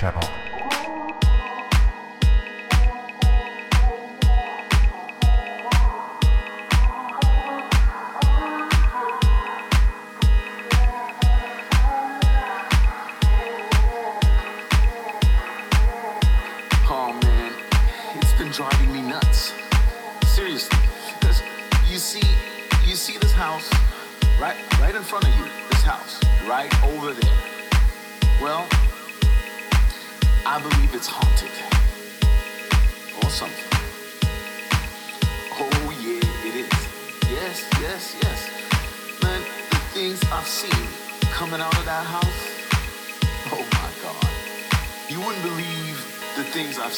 to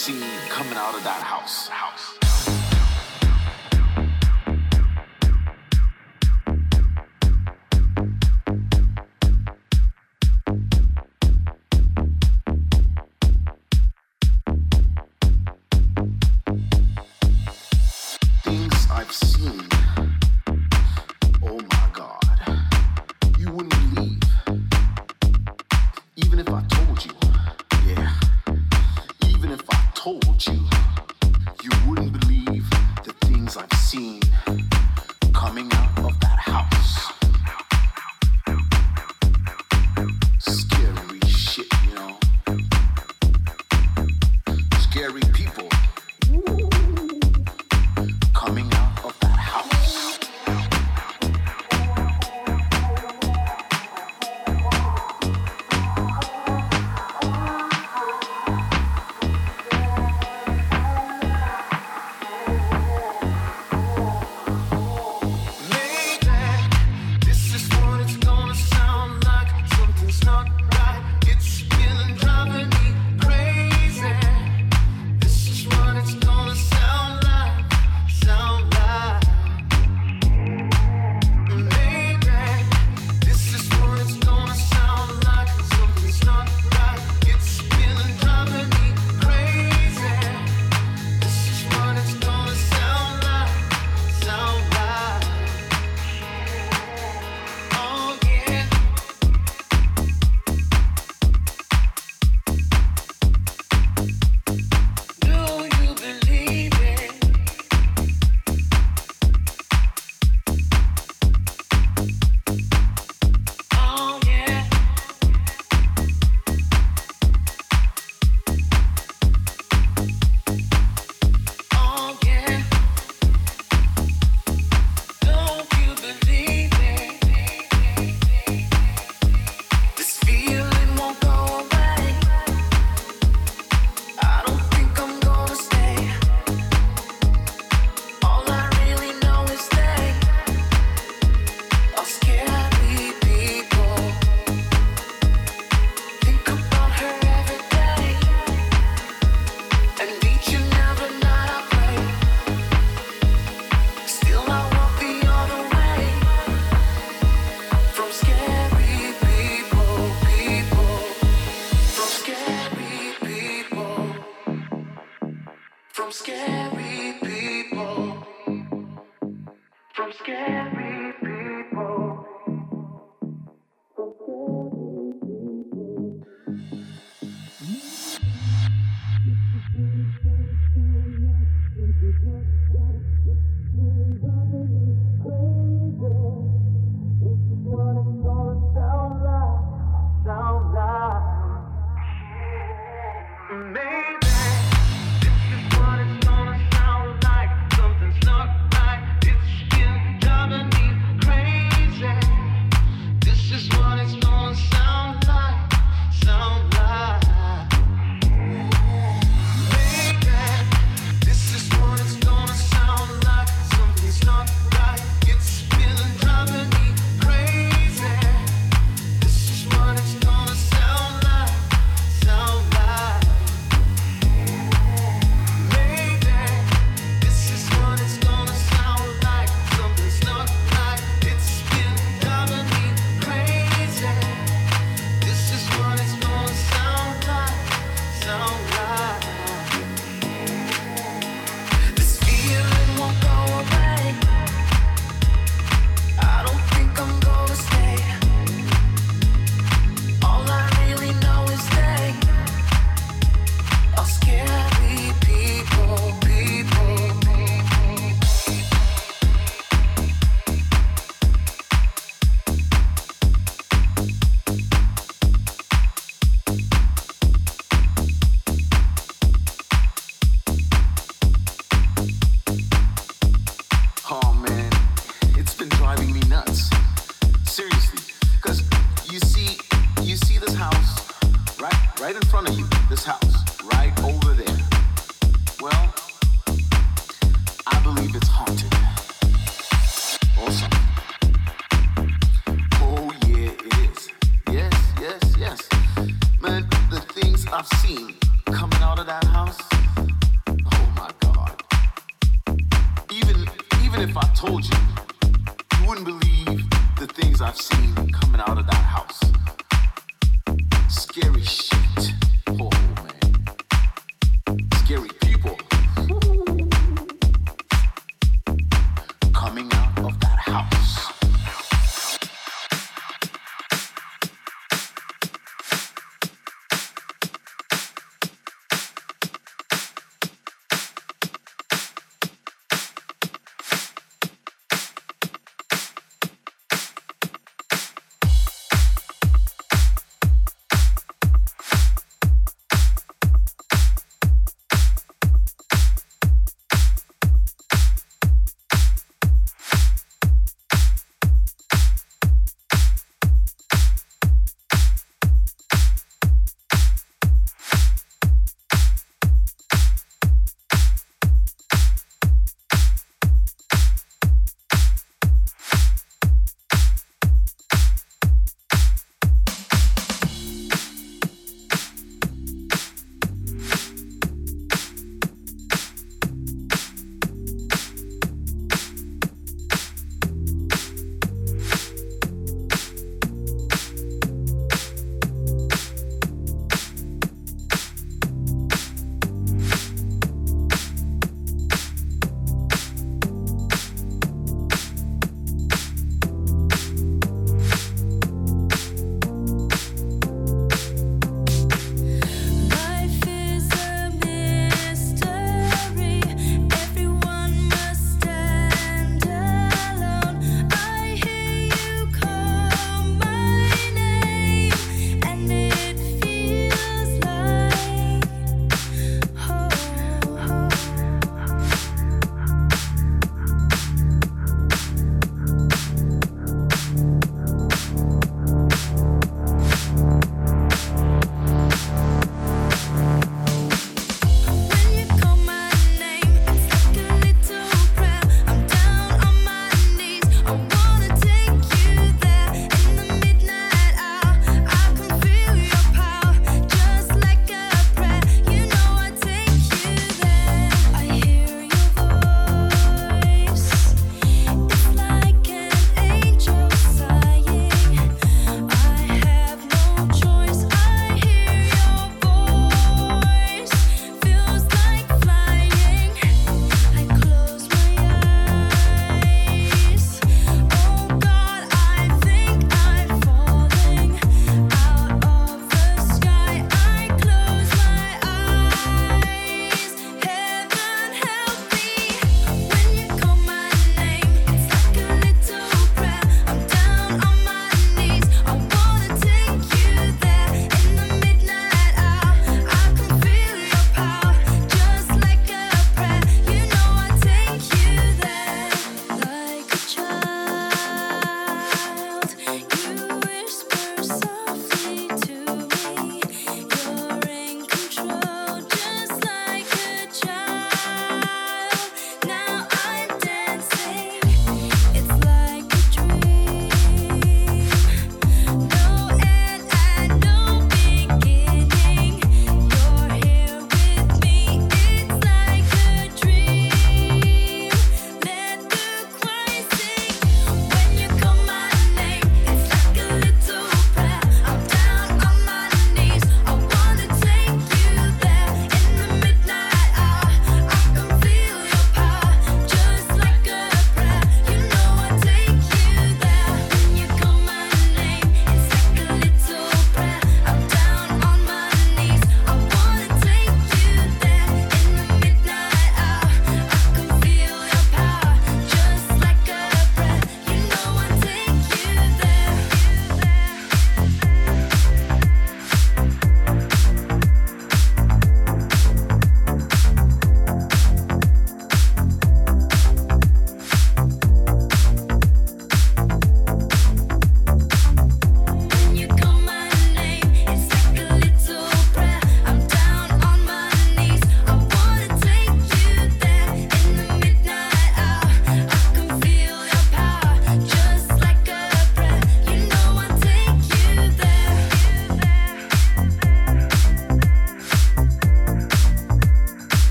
seen coming out of that things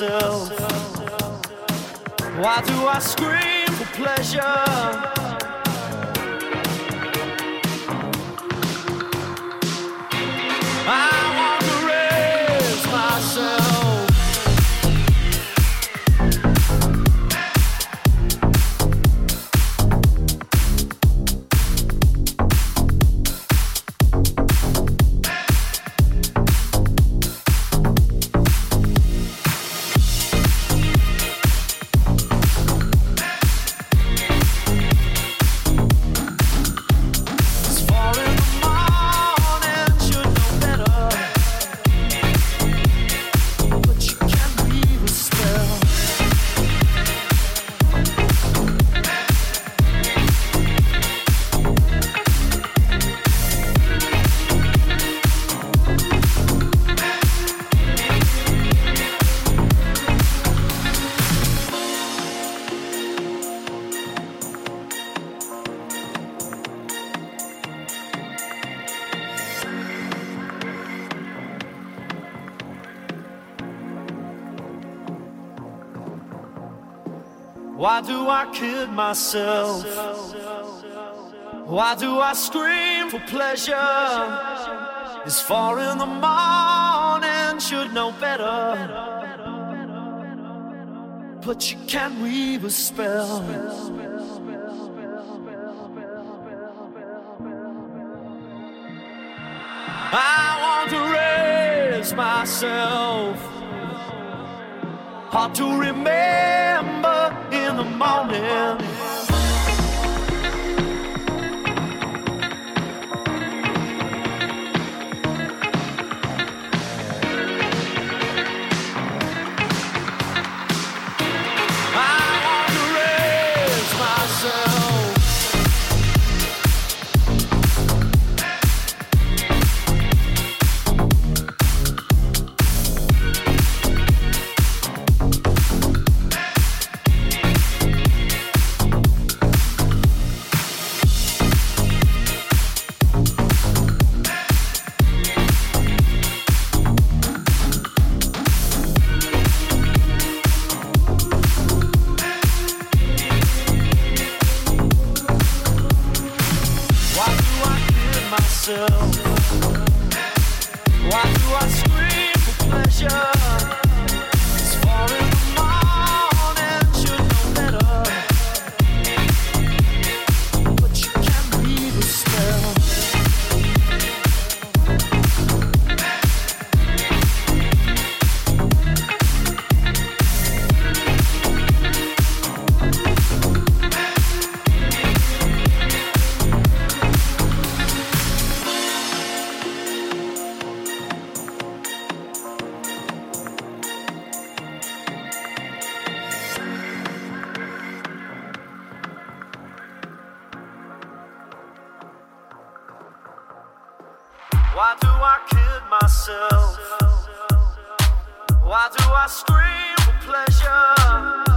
Why myself? Why do I scream for pleasure? It's four in the morning, should know better. But you can't weave a spell. I want to raise myself. Hard to remember in the morning. Why do I kid myself? Why do I scream for pleasure?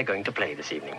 They're going to play this evening.